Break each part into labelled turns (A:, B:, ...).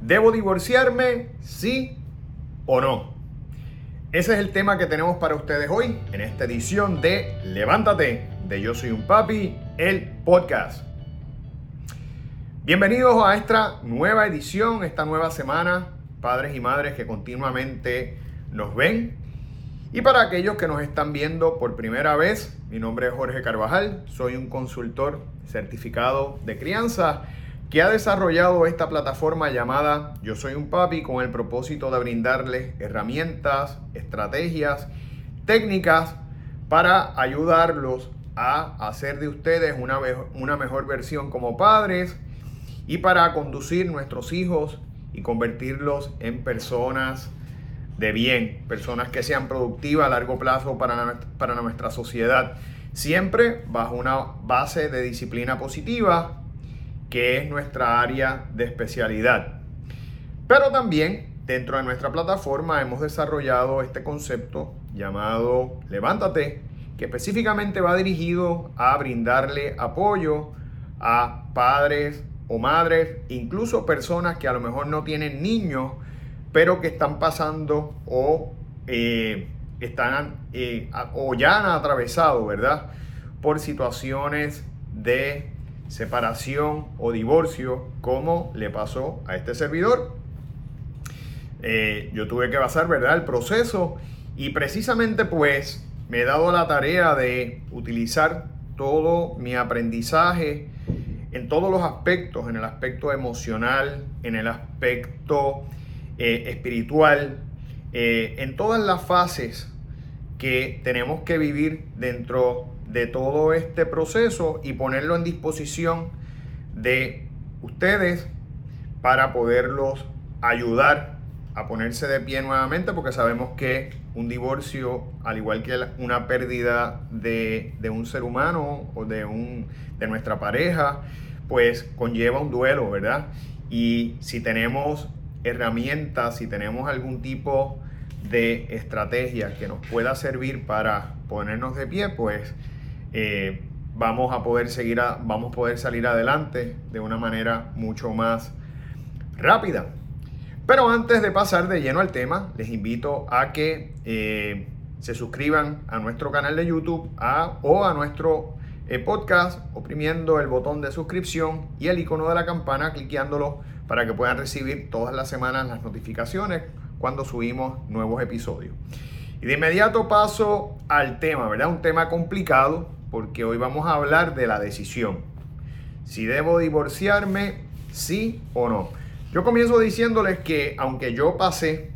A: ¿Debo divorciarme? ¿Sí o no? Ese es el tema que tenemos para ustedes hoy en esta edición de Levántate de Yo Soy un Papi, el podcast. Bienvenidos a esta nueva edición, esta nueva semana, padres y madres que continuamente nos ven. Y para aquellos que nos están viendo por primera vez, mi nombre es Jorge Carvajal, soy un consultor certificado de crianza que ha desarrollado esta plataforma llamada Yo Soy un Papi con el propósito de brindarles herramientas, estrategias, técnicas para ayudarlos a hacer de ustedes una, una mejor versión como padres y para conducir nuestros hijos y convertirlos en personas de bien, personas que sean productivas a largo plazo para, para nuestra sociedad, siempre bajo una base de disciplina positiva que es nuestra área de especialidad. Pero también dentro de nuestra plataforma hemos desarrollado este concepto llamado Levántate, que específicamente va dirigido a brindarle apoyo a padres o madres, incluso personas que a lo mejor no tienen niños, pero que están pasando o eh, están eh, o ya han atravesado, ¿verdad? Por situaciones de separación o divorcio, como le pasó a este servidor. Eh, yo tuve que basar, ¿verdad?, el proceso y precisamente pues me he dado la tarea de utilizar todo mi aprendizaje en todos los aspectos, en el aspecto emocional, en el aspecto eh, espiritual, eh, en todas las fases que tenemos que vivir dentro de todo este proceso y ponerlo en disposición de ustedes para poderlos ayudar a ponerse de pie nuevamente porque sabemos que un divorcio, al igual que una pérdida de, un ser humano o de, un, de nuestra pareja, pues conlleva un duelo, ¿verdad? Y si tenemos herramientas, si tenemos algún tipo de estrategia que nos pueda servir para ponernos de pie, pues eh, vamos a poder seguir, vamos a poder salir adelante de una manera mucho más rápida. Pero antes de pasar de lleno al tema, les invito a que eh, se suscriban a nuestro canal de YouTube o a nuestro eh, podcast oprimiendo el botón de suscripción y el icono de la campana cliqueándolo para que puedan recibir todas las semanas las notificaciones cuando subimos nuevos episodios. Y de inmediato paso al tema, ¿verdad? Un tema complicado, porque hoy vamos a hablar de la decisión. Si debo divorciarme, sí o no. Yo comienzo diciéndoles que aunque yo pasé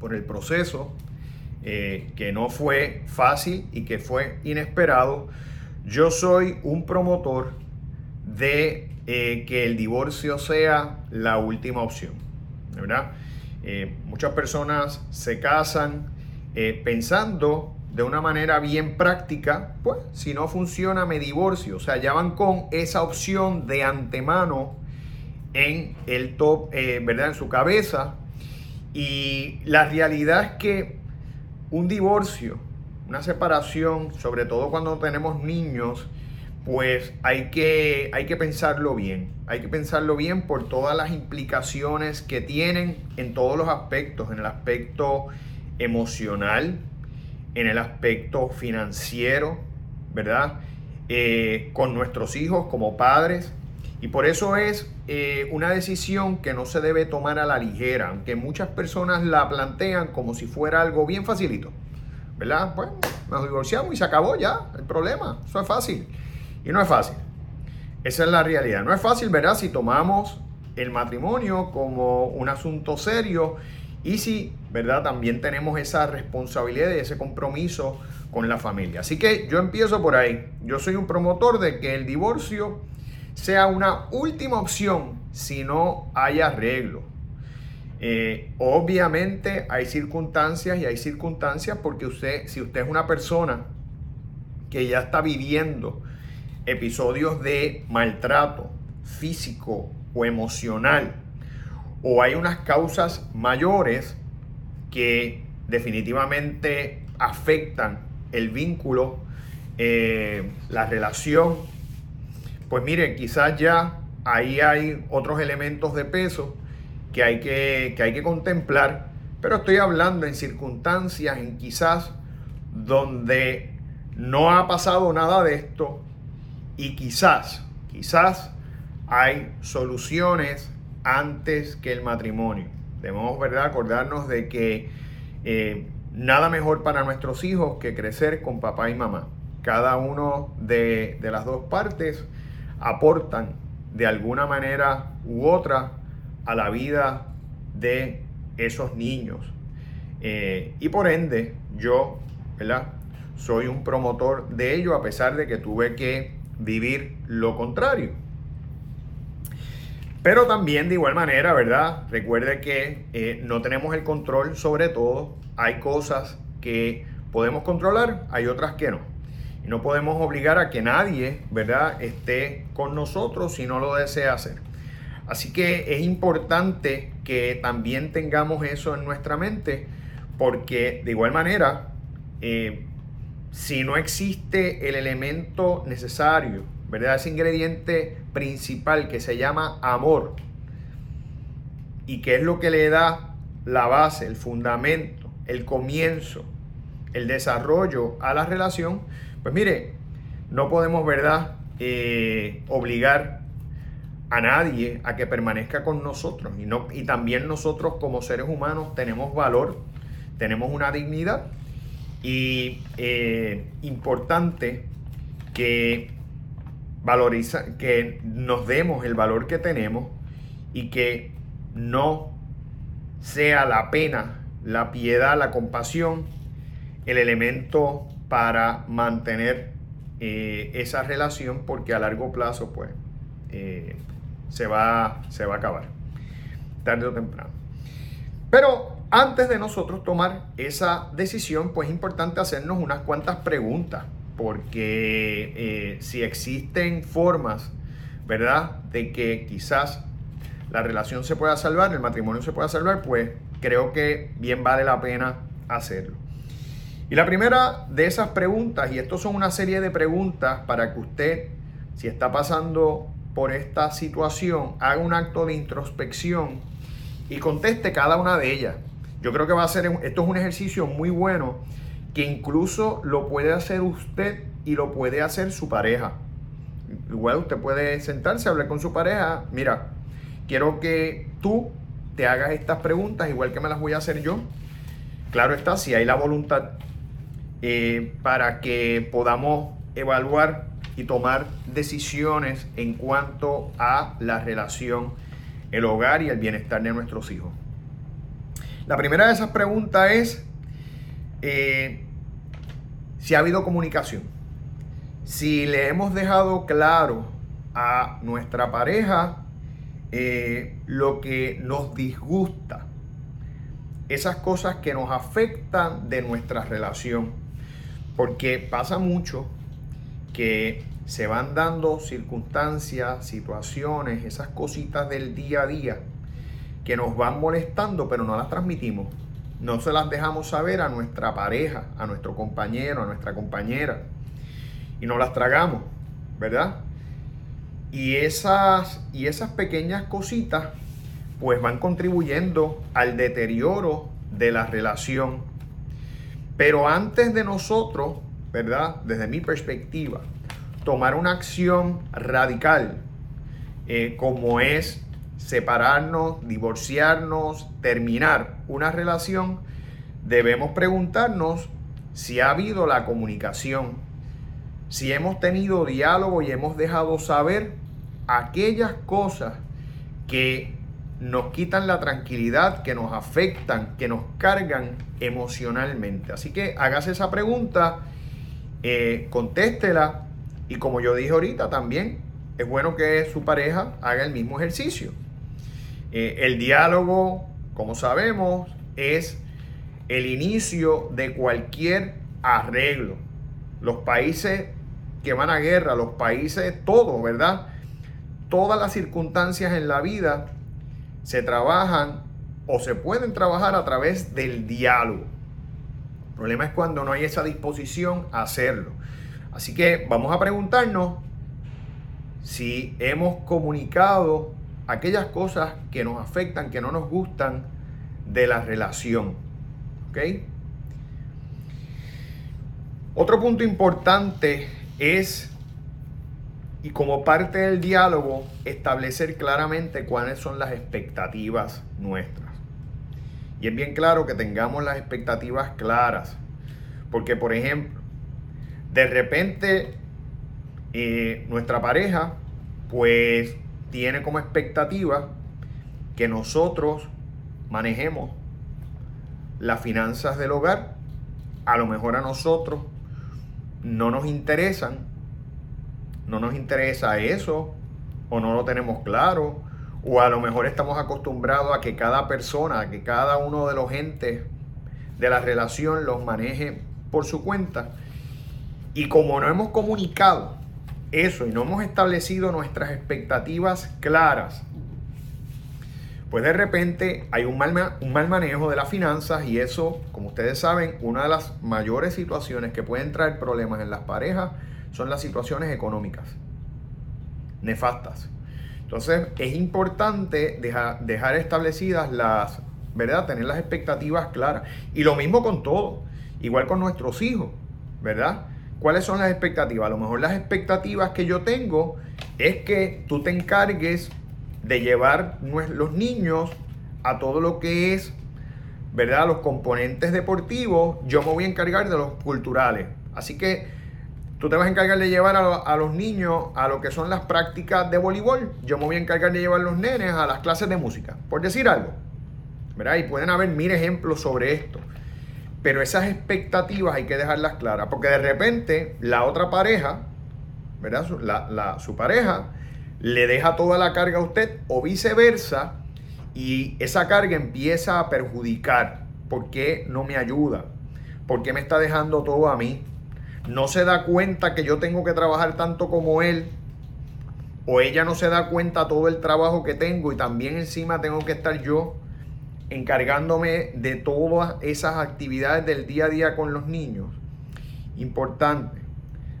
A: por el proceso, eh, que no fue fácil y que fue inesperado, yo soy un promotor de eh, que el divorcio sea la última opción. ¿verdad? Eh, muchas personas se casan pensando de una manera bien práctica, pues si no funciona me divorcio. O sea, ya van con esa opción de antemano en el top, eh, ¿verdad? En su cabeza. Y la realidad es que un divorcio, una separación, sobre todo cuando tenemos niños, pues hay que, hay que pensarlo bien. Hay que pensarlo bien por todas las implicaciones que tienen en todos los aspectos, en el aspecto emocional, en el aspecto financiero, ¿verdad? Eh, con nuestros hijos como padres. Y por eso es eh, una decisión que no se debe tomar a la ligera, aunque muchas personas la plantean como si fuera algo bien facilito. ¿Verdad? Pues nos divorciamos y se acabó ya el problema. Eso es fácil. Y no es fácil. Esa es la realidad. No es fácil, ¿verdad? Si tomamos el matrimonio como un asunto serio y si, ¿verdad? También tenemos esa responsabilidad y ese compromiso con la familia. Así que yo empiezo por ahí. Yo soy un promotor de que el divorcio sea una última opción si no hay arreglo. Eh, obviamente hay circunstancias y hay circunstancias porque usted, si usted es una persona que ya está viviendo episodios de maltrato físico o emocional, o hay unas causas mayores que definitivamente afectan el vínculo, eh, la relación, pues miren, quizás ya ahí hay otros elementos de peso que hay que, que hay que contemplar, pero estoy hablando en circunstancias en quizás donde no ha pasado nada de esto y quizás, quizás hay soluciones antes que el matrimonio. Debemos, ¿verdad?, acordarnos de que eh, nada mejor para nuestros hijos que crecer con papá y mamá. Cada uno de, las dos partes aportan de alguna manera u otra a la vida de esos niños. Eh, y por ende, yo, ¿verdad? Soy un promotor de ello a pesar de que tuve que vivir lo contrario. Pero también de igual manera, ¿verdad? Recuerde que eh, no tenemos el control sobre todo. Hay cosas que podemos controlar, hay otras que no. Y no podemos obligar a que nadie, ¿verdad?, esté con nosotros si no lo desea hacer. Así que es importante que también tengamos eso en nuestra mente, porque de igual manera, eh, si no existe el elemento necesario, ¿verdad? Ese ingrediente principal que se llama amor y que es lo que le da la base, el fundamento, el comienzo, el desarrollo a la relación, pues mire, no podemos, ¿verdad?, eh, obligar a nadie a que permanezca con nosotros. Y, no, y también nosotros como seres humanos tenemos valor, tenemos una dignidad y eh, importante que valoriza, que nos demos el valor que tenemos y que no sea la pena, la piedad, la compasión el elemento para mantener eh, esa relación porque a largo plazo pues eh, se, va, se va a acabar tarde o temprano. Pero antes de nosotros tomar esa decisión, pues es importante hacernos unas cuantas preguntas porque eh, si existen formas, ¿verdad?, de que quizás la relación se pueda salvar, el matrimonio se pueda salvar, pues creo que bien vale la pena hacerlo. Y la primera de esas preguntas, y esto son una serie de preguntas para que usted, si está pasando por esta situación, haga un acto de introspección y conteste cada una de ellas. Yo creo que va a ser, esto es un ejercicio muy bueno que incluso lo puede hacer usted y lo puede hacer su pareja. Igual usted puede sentarse, hablar con su pareja. Mira, quiero que tú te hagas estas preguntas, igual que me las voy a hacer yo. Claro está, si hay la voluntad eh, para que podamos evaluar y tomar decisiones en cuanto a la relación, el hogar y el bienestar de nuestros hijos. La primera de esas preguntas es, eh, si ha habido comunicación, si le hemos dejado claro a nuestra pareja eh, lo que nos disgusta, esas cosas que nos afectan de nuestra relación, porque pasa mucho que se van dando circunstancias, situaciones, esas cositas del día a día que nos van molestando, pero no las transmitimos. No se las dejamos saber a nuestra pareja, a nuestro compañero, a nuestra compañera. Y no las tragamos, ¿verdad? Y esas, y esas pequeñas cositas pues van contribuyendo al deterioro de la relación. Pero antes de nosotros, ¿verdad? Desde mi perspectiva, tomar una acción radical, eh, como es separarnos, divorciarnos, terminar una relación, debemos preguntarnos si ha habido la comunicación, si hemos tenido diálogo y hemos dejado saber aquellas cosas que nos quitan la tranquilidad, que nos afectan, que nos cargan emocionalmente. Así que hágase esa pregunta, eh, contéstela y como yo dije ahorita también, es bueno que su pareja haga el mismo ejercicio. Eh, el diálogo, como sabemos, es el inicio de cualquier arreglo. Los países que van a guerra, los países, todo, ¿verdad? Todas las circunstancias en la vida se trabajan o se pueden trabajar a través del diálogo. El problema es cuando no hay esa disposición a hacerlo. Así que vamos a preguntarnos si hemos comunicado aquellas cosas que nos afectan, que no nos gustan de la relación. ¿Ok? Otro punto importante es, y como parte del diálogo, establecer claramente cuáles son las expectativas nuestras. Y es bien claro que tengamos las expectativas claras. Porque, por ejemplo, de repente eh, nuestra pareja, pues, tiene como expectativa que nosotros manejemos las finanzas del hogar. A lo mejor a nosotros no nos interesan, no nos interesa eso, o no lo tenemos claro, o a lo mejor estamos acostumbrados a que cada persona, a que cada uno de los entes de la relación los maneje por su cuenta. Y como no hemos comunicado eso y no hemos establecido nuestras expectativas claras, pues de repente hay un mal, un mal manejo de las finanzas y eso, como ustedes saben, una de las mayores situaciones que pueden traer problemas en las parejas son las situaciones económicas nefastas. Entonces es importante dejar, dejar establecidas las, ¿verdad? Tener las expectativas claras. Y lo mismo con todo, igual con nuestros hijos, ¿verdad? ¿Cuáles son las expectativas? A lo mejor las expectativas que yo tengo es que tú te encargues de llevar los niños a todo lo que es, ¿verdad? Los componentes deportivos, yo me voy a encargar de los culturales. Así que tú te vas a encargar de llevar a, los niños a lo que son las prácticas de voleibol, yo me voy a encargar de llevar a los nenes a las clases de música, por decir algo. ¿verdad? Y pueden haber mil ejemplos sobre esto. Pero esas expectativas hay que dejarlas claras, porque de repente la otra pareja, ¿verdad? su pareja le deja toda la carga a usted o viceversa y esa carga empieza a perjudicar. ¿Por qué no me ayuda? ¿Por qué me está dejando todo a mí? No se da cuenta que yo tengo que trabajar tanto como él. O ella no se da cuenta todo el trabajo que tengo y también encima tengo que estar yo encargándome de todas esas actividades del día a día con los niños. Importante,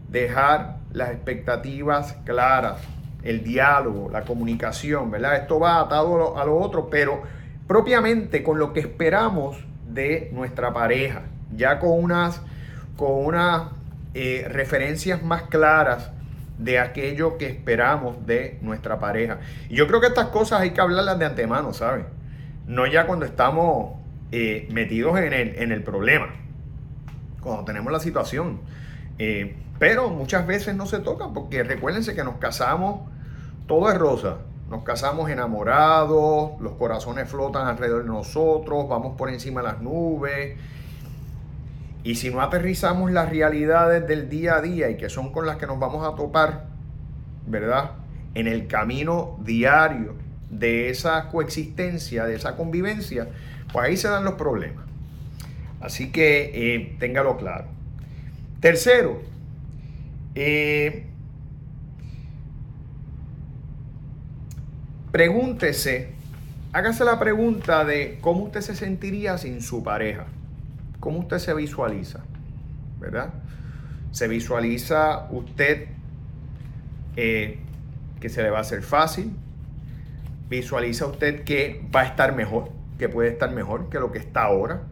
A: dejar las expectativas claras el diálogo, la comunicación, ¿verdad? Esto va atado a lo, otro, pero propiamente con lo que esperamos de nuestra pareja, ya con unas, con unas eh, referencias más claras de aquello que esperamos de nuestra pareja. Y yo creo que estas cosas hay que hablarlas de antemano, ¿sabes? No ya cuando estamos eh, metidos en el, en el, problema, cuando tenemos la situación. Eh, pero muchas veces no se toca porque recuérdense que nos casamos, todo es rosa. Nos casamos enamorados, los corazones flotan alrededor de nosotros, vamos por encima de las nubes. Y si no aterrizamos las realidades del día a día y que son con las que nos vamos a topar, ¿verdad? En el camino diario de esa coexistencia, de esa convivencia, pues ahí se dan los problemas. Así que eh, téngalo claro. Tercero, eh, pregúntese, hágase la pregunta de cómo usted se sentiría sin su pareja. ¿Cómo usted se visualiza? ¿Verdad? ¿Se visualiza usted eh, que se le va a hacer fácil? ¿Visualiza usted que va a estar mejor? Que puede estar mejor que lo que está ahora.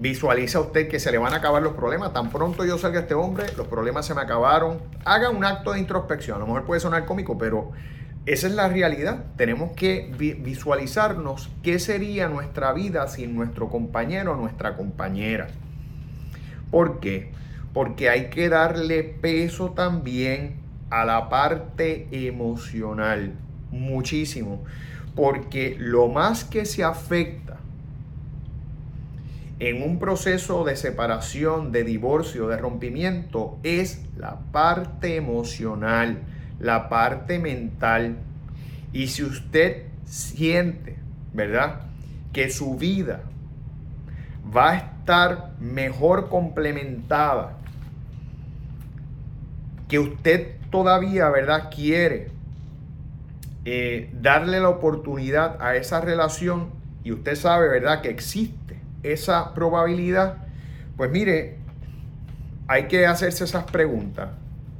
A: Visualiza usted que se le van a acabar los problemas. Tan pronto yo salga este hombre, los problemas se me acabaron. Haga un acto de introspección. A lo mejor puede sonar cómico, pero esa es la realidad. Tenemos que visualizarnos qué sería nuestra vida sin nuestro compañero o nuestra compañera. ¿Por qué? Porque hay que darle peso también a la parte emocional. Muchísimo. Porque lo más que se afecta en un proceso de separación, de divorcio, de rompimiento, es la parte emocional, la parte mental. Y si usted siente, ¿verdad? Que su vida va a estar mejor complementada, que usted todavía, ¿verdad? Quiere eh, darle la oportunidad a esa relación y usted sabe, ¿verdad? Que existe esa probabilidad, pues mire, hay que hacerse esas preguntas.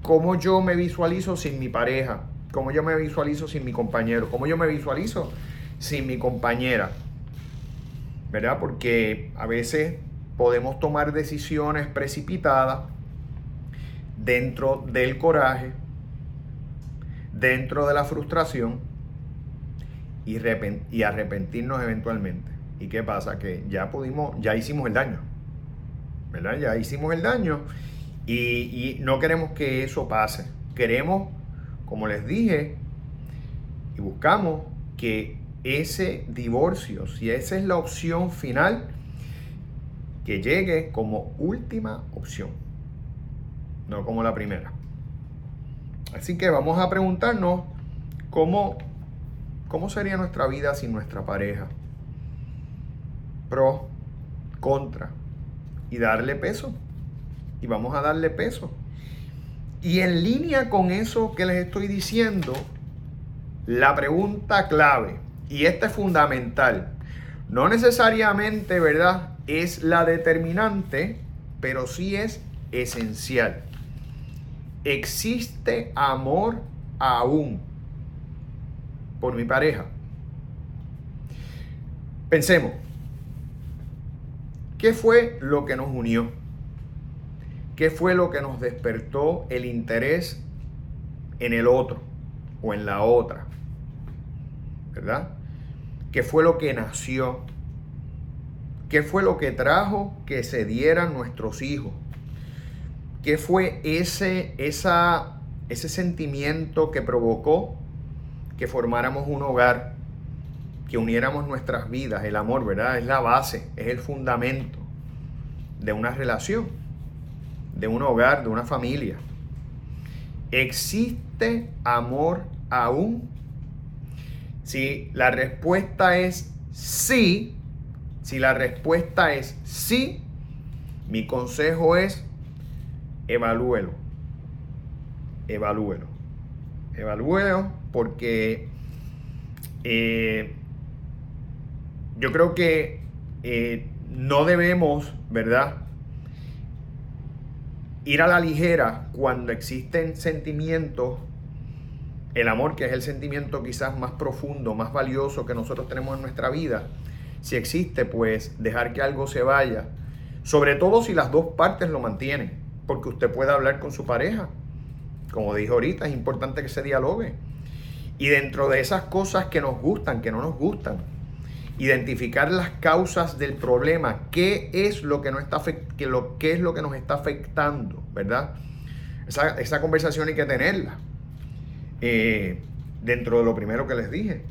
A: ¿Cómo yo me visualizo sin mi pareja? ¿Cómo yo me visualizo sin mi compañero? ¿Cómo yo me visualizo sin mi compañera? ¿Verdad? Porque a veces podemos tomar decisiones precipitadas dentro del coraje, dentro de la frustración y, arrepentirnos eventualmente. ¿Y qué pasa? Que ya pudimos, ya hicimos el daño. ¿Verdad? Ya hicimos el daño y, y no queremos que eso pase. Queremos, como les dije, y buscamos que ese divorcio, si esa es la opción final, que llegue como última opción, no como la primera. Así que vamos a preguntarnos cómo, cómo sería nuestra vida sin nuestra pareja. Pro, contra. Y darle peso. Y vamos a darle peso. Y en línea con eso que les estoy diciendo, la pregunta clave, y esta es fundamental, no necesariamente, ¿verdad? Es la determinante, pero sí es esencial. ¿Existe amor aún por mi pareja? Pensemos, ¿qué fue lo que nos unió? ¿Qué fue lo que nos despertó el interés en el otro o en la otra? ¿Verdad? ¿Qué fue lo que nació? ¿Qué fue lo que trajo que se dieran nuestros hijos? ¿Qué fue ese, esa, ese sentimiento que provocó que formáramos un hogar, que uniéramos nuestras vidas? El amor, ¿verdad? Es la base, es el fundamento de una relación, de un hogar, de una familia. ¿Existe amor aún? Si la respuesta es sí, si la respuesta es sí, mi consejo es evalúelo. Evalúelo. Evalúelo porque eh, yo creo que eh, no debemos, ¿verdad? Ir a la ligera cuando existen sentimientos, el amor que es el sentimiento quizás más profundo, más valioso que nosotros tenemos en nuestra vida. Si existe, pues dejar que algo se vaya, sobre todo si las dos partes lo mantienen porque usted puede hablar con su pareja. Como dije ahorita, es importante que se dialogue. Y dentro de esas cosas que nos gustan, que no nos gustan, identificar las causas del problema, qué es lo que, no está, lo, qué es lo que nos está afectando, ¿verdad? Esa, esa conversación hay que tenerla. Eh, dentro de lo primero que les dije,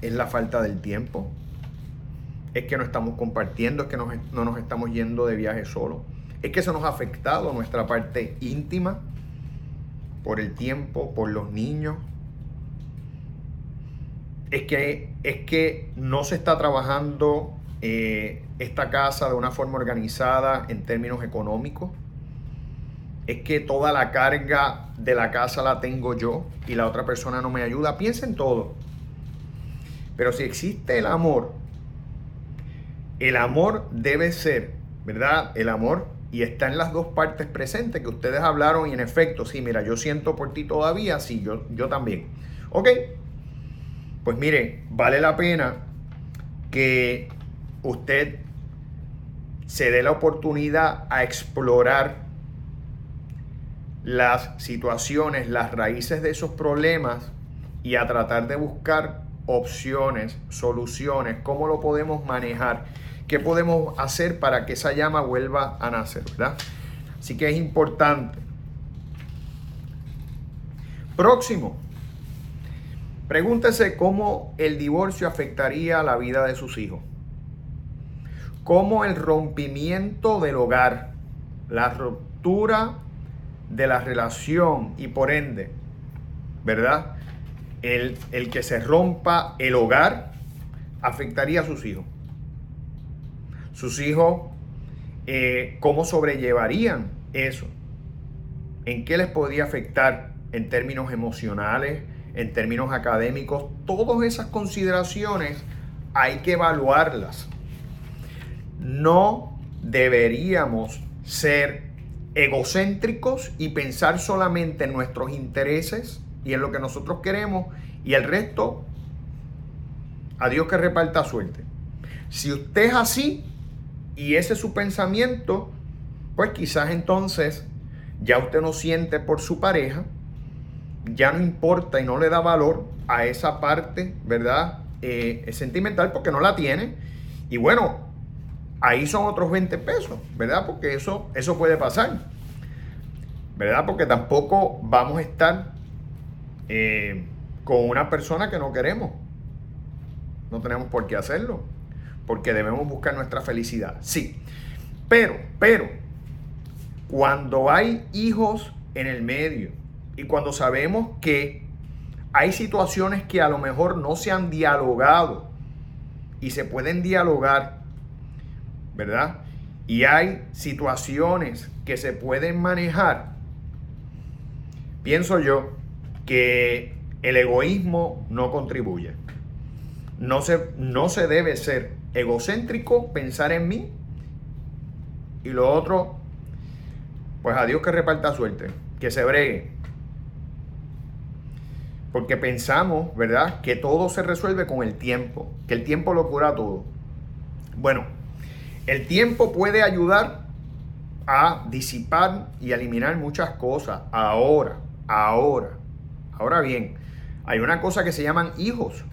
A: es la falta del tiempo, es que no estamos compartiendo, es que no nos estamos yendo de viaje solo es que eso nos ha afectado nuestra parte íntima por el tiempo, por los niños. Es que, es que no se está trabajando eh, esta casa de una forma organizada en términos económicos. Es que toda la carga de la casa la tengo yo y la otra persona no me ayuda. Piensa en todo. Pero si existe el amor, el amor debe ser, ¿verdad? El amor y está en las dos partes presentes que ustedes hablaron y en efecto, sí, mira, yo siento por ti todavía, sí, yo, yo también. Ok, pues mire, vale la pena que usted se dé la oportunidad a explorar las situaciones, las raíces de esos problemas y a tratar de buscar opciones, soluciones, cómo lo podemos manejar ¿Qué podemos hacer para que esa llama vuelva a nacer? ¿verdad? Así que es importante. Próximo. Pregúntese cómo el divorcio afectaría la vida de sus hijos. Cómo el rompimiento del hogar, la ruptura de la relación y por ende, ¿verdad? El, el que se rompa el hogar afectaría a sus hijos sus hijos, eh, cómo sobrellevarían eso, en qué les podría afectar en términos emocionales, en términos académicos, todas esas consideraciones hay que evaluarlas. No deberíamos ser egocéntricos y pensar solamente en nuestros intereses y en lo que nosotros queremos y el resto, a Dios que reparta suerte. Si usted es así y ese es su pensamiento, pues quizás entonces ya usted no siente por su pareja, ya no importa y no le da valor a esa parte, ¿verdad? Eh, sentimental porque no la tiene. Y bueno, ahí son otros 20 pesos, ¿verdad? Porque eso, eso puede pasar, ¿verdad? Porque tampoco vamos a estar eh, con una persona que no queremos. No tenemos por qué hacerlo, porque debemos buscar nuestra felicidad, sí. Pero, pero, cuando hay hijos en el medio y cuando sabemos que hay situaciones que a lo mejor no se han dialogado y se pueden dialogar, ¿verdad? Y hay situaciones que se pueden manejar, pienso yo que el egoísmo no contribuye. No se, no se debe ser egocéntrico, pensar en mí y lo otro, pues a Dios que reparta suerte, que se bregue. Porque pensamos, ¿verdad?, que todo se resuelve con el tiempo, que el tiempo lo cura todo. Bueno, el tiempo puede ayudar a disipar y eliminar muchas cosas. Ahora, ahora, ahora bien, hay una cosa que se llaman hijos,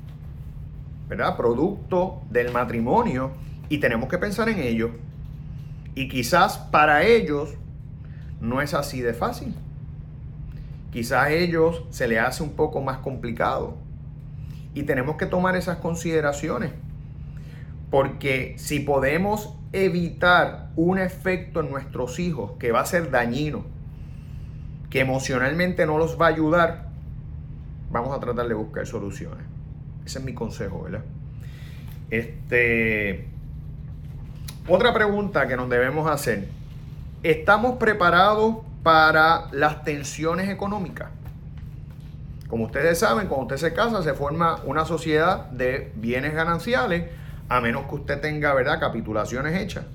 A: ¿verdad? Producto del matrimonio y tenemos que pensar en ellos. Y quizás para ellos no es así de fácil. Quizás a ellos se le hace un poco más complicado. Y tenemos que tomar esas consideraciones. Porque si podemos evitar un efecto en nuestros hijos que va a ser dañino, que emocionalmente no los va a ayudar, vamos a tratar de buscar soluciones. Ese es mi consejo, ¿verdad? Este, otra pregunta que nos debemos hacer. ¿Estamos preparados para las tensiones económicas. Como ustedes saben, cuando usted se casa se forma una sociedad de bienes gananciales, a menos que usted tenga, ¿verdad?, capitulaciones hechas.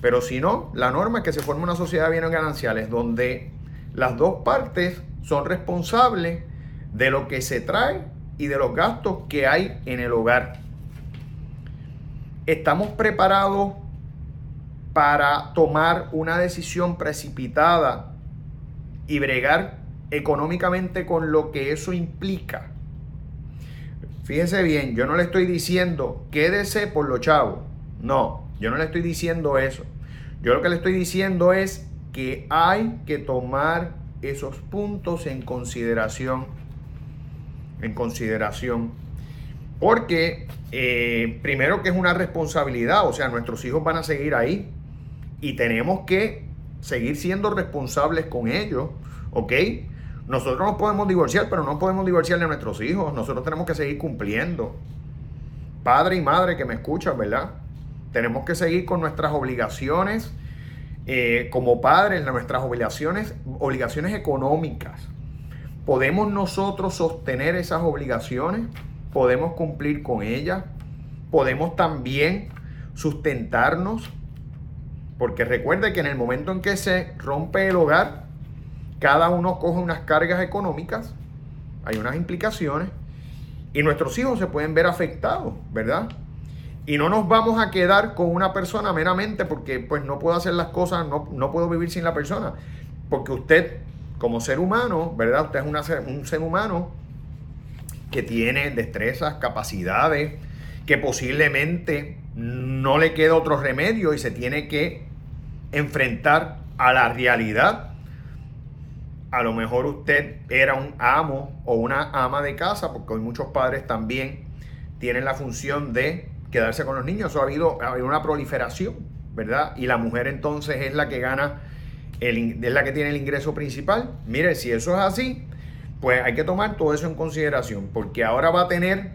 A: Pero si no, la norma es que se forma una sociedad de bienes gananciales donde las dos partes son responsables de lo que se trae y de los gastos que hay en el hogar. Estamos preparados para tomar una decisión precipitada y bregar económicamente con lo que eso implica. Fíjense bien, yo no le estoy diciendo quédese por lo chavos. No, yo no le estoy diciendo eso. Yo lo que le estoy diciendo es que hay que tomar esos puntos en consideración. En consideración. Porque eh, primero que es una responsabilidad, o sea, nuestros hijos van a seguir ahí y tenemos que seguir siendo responsables con ellos, ¿ok? Nosotros nos podemos divorciar, pero no podemos divorciar de nuestros hijos. Nosotros tenemos que seguir cumpliendo. Padre y madre que me escuchan, ¿verdad? Tenemos que seguir con nuestras obligaciones eh, como padres, nuestras obligaciones, obligaciones económicas. ¿Podemos nosotros sostener esas obligaciones? ¿Podemos cumplir con ellas? ¿Podemos también sustentarnos? Porque recuerde que en el momento en que se rompe el hogar, cada uno coge unas cargas económicas, hay unas implicaciones, y nuestros hijos se pueden ver afectados, ¿verdad? Y no nos vamos a quedar con una persona meramente porque pues no puedo hacer las cosas, no, no puedo vivir sin la persona. Porque usted, como ser humano, ¿verdad? Usted es un ser humano que tiene destrezas, capacidades, que posiblemente no le queda otro remedio y se tiene que enfrentar a la realidad. A lo mejor usted era un amo o una ama de casa, porque hoy muchos padres también tienen la función de quedarse con los niños. Eso ha habido, ha habido una proliferación, ¿verdad? Y la mujer entonces es la que gana, es la que tiene el ingreso principal. Mire, si eso es así, pues hay que tomar todo eso en consideración, porque ahora va a tener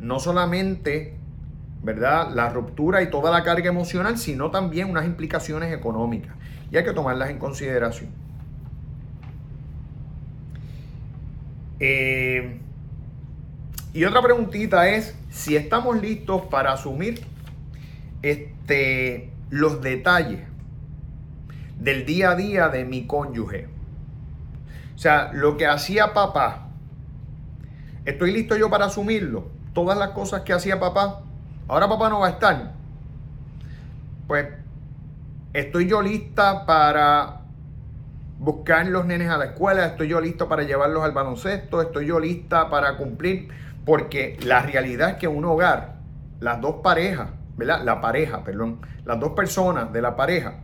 A: no solamente ¿verdad? La ruptura y toda la carga emocional, sino también unas implicaciones económicas. Y hay que tomarlas en consideración. Eh, y otra preguntita es si estamos listos para asumir este, los detalles del día a día de mi cónyuge. O sea, lo que hacía papá ¿Estoy listo yo para asumirlo? Todas las cosas que hacía papá, ahora papá no va a estar. Pues estoy yo lista para buscar los nenes a la escuela, estoy yo listo para llevarlos al baloncesto, estoy yo lista para cumplir, porque la realidad es que un hogar, las dos parejas, ¿verdad? La pareja, perdón, las dos personas de la pareja,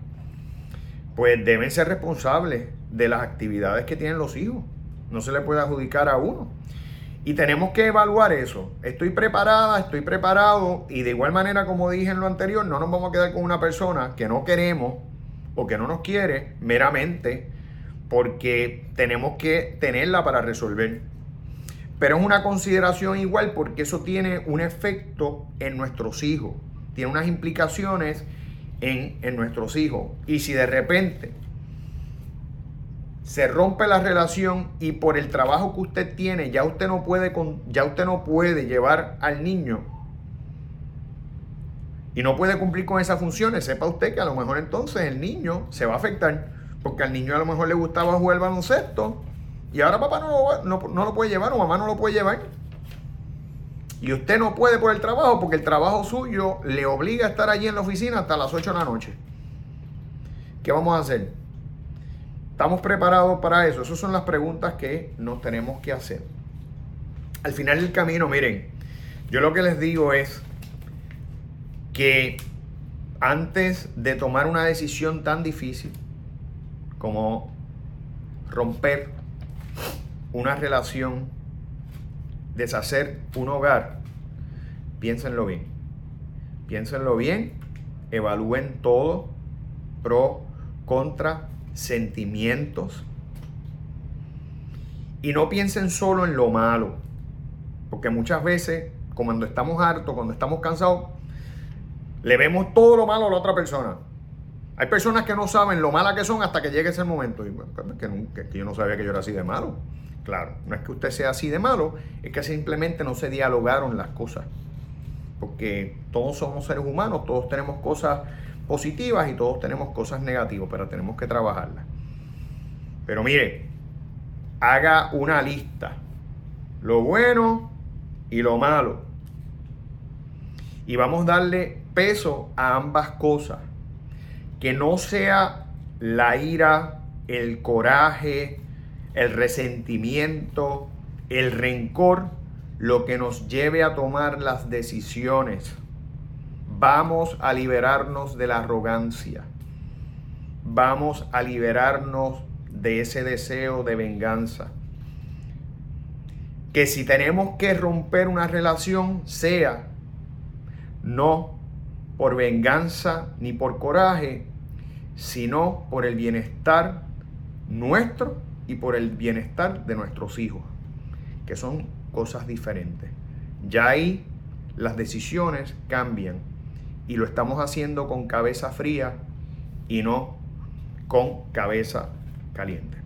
A: pues deben ser responsables de las actividades que tienen los hijos. No se le puede adjudicar a uno. Y tenemos que evaluar eso. Estoy preparada, estoy preparado y de igual manera como dije en lo anterior, no nos vamos a quedar con una persona que no queremos o que no nos quiere meramente porque tenemos que tenerla para resolver. Pero es una consideración igual porque eso tiene un efecto en nuestros hijos, tiene unas implicaciones en, en nuestros hijos. Y si de repente se rompe la relación y por el trabajo que usted tiene ya usted no puede ya usted no puede llevar al niño y no puede cumplir con esas funciones, sepa usted que a lo mejor entonces el niño se va a afectar porque al niño a lo mejor le gustaba jugar baloncesto y ahora papá no lo, no lo puede llevar o mamá no lo puede llevar. Y usted no puede por el trabajo porque el trabajo suyo le obliga a estar allí en la oficina hasta las 8 de la noche. ¿Qué vamos a hacer? ¿Estamos preparados para eso? Esas son las preguntas que nos tenemos que hacer. Al final del camino, miren, yo lo que les digo es que antes de tomar una decisión tan difícil como romper una relación, deshacer un hogar, piénsenlo bien. Piénsenlo bien, evalúen todo, pro, contra, sentimientos. Y no piensen solo en lo malo, porque muchas veces, cuando estamos hartos, cuando estamos cansados, le vemos todo lo malo a la otra persona. Hay personas que no saben lo mala que son hasta que llegue ese momento. Y que, que yo no sabía que yo era así de malo. Claro, no es que usted sea así de malo, es que simplemente no se dialogaron las cosas. Porque todos somos seres humanos, todos tenemos cosas positivas y todos tenemos cosas negativas, pero tenemos que trabajarlas. Pero mire, haga una lista. Lo bueno y lo malo. Y vamos a darle peso a ambas cosas. Que no sea la ira, el coraje, el resentimiento, el rencor lo que nos lleve a tomar las decisiones Vamos a liberarnos de la arrogancia. Vamos a liberarnos de ese deseo de venganza. Que si tenemos que romper una relación, sea no por venganza ni por coraje, sino por el bienestar nuestro y por el bienestar de nuestros hijos, que son cosas diferentes. Ya ahí las decisiones cambian y lo estamos haciendo con cabeza fría y no con cabeza caliente.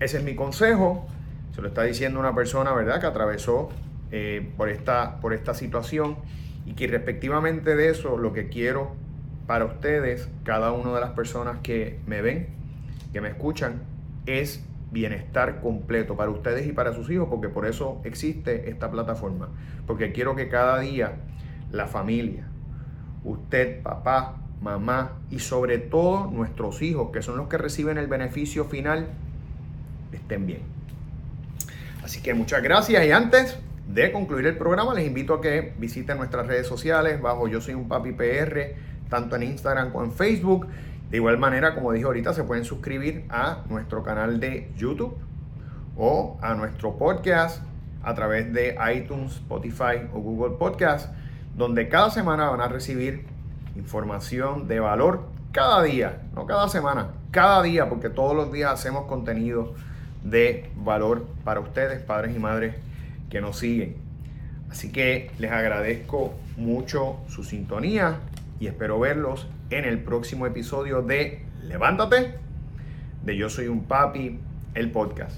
A: Ese es mi consejo. Se lo está diciendo una persona, ¿verdad?, que atravesó eh, por, esta, por esta situación y que respectivamente de eso lo que quiero para ustedes, cada una de las personas que me ven, que me escuchan, es bienestar completo para ustedes y para sus hijos, porque por eso existe esta plataforma, porque quiero que cada día la familia, usted, papá, mamá y sobre todo nuestros hijos, que son los que reciben el beneficio final, estén bien. Así que muchas gracias y antes de concluir el programa les invito a que visiten nuestras redes sociales bajo Yo Soy un Papi PR, tanto en Instagram como en Facebook. De igual manera, como dije ahorita, se pueden suscribir a nuestro canal de YouTube o a nuestro podcast a través de iTunes, Spotify o Google Podcast donde cada semana van a recibir información de valor cada día, no cada semana, cada día, porque todos los días hacemos contenido de valor para ustedes, padres y madres que nos siguen. Así que les agradezco mucho su sintonía y espero verlos en el próximo episodio de Levántate, de Yo Soy un Papi, el podcast.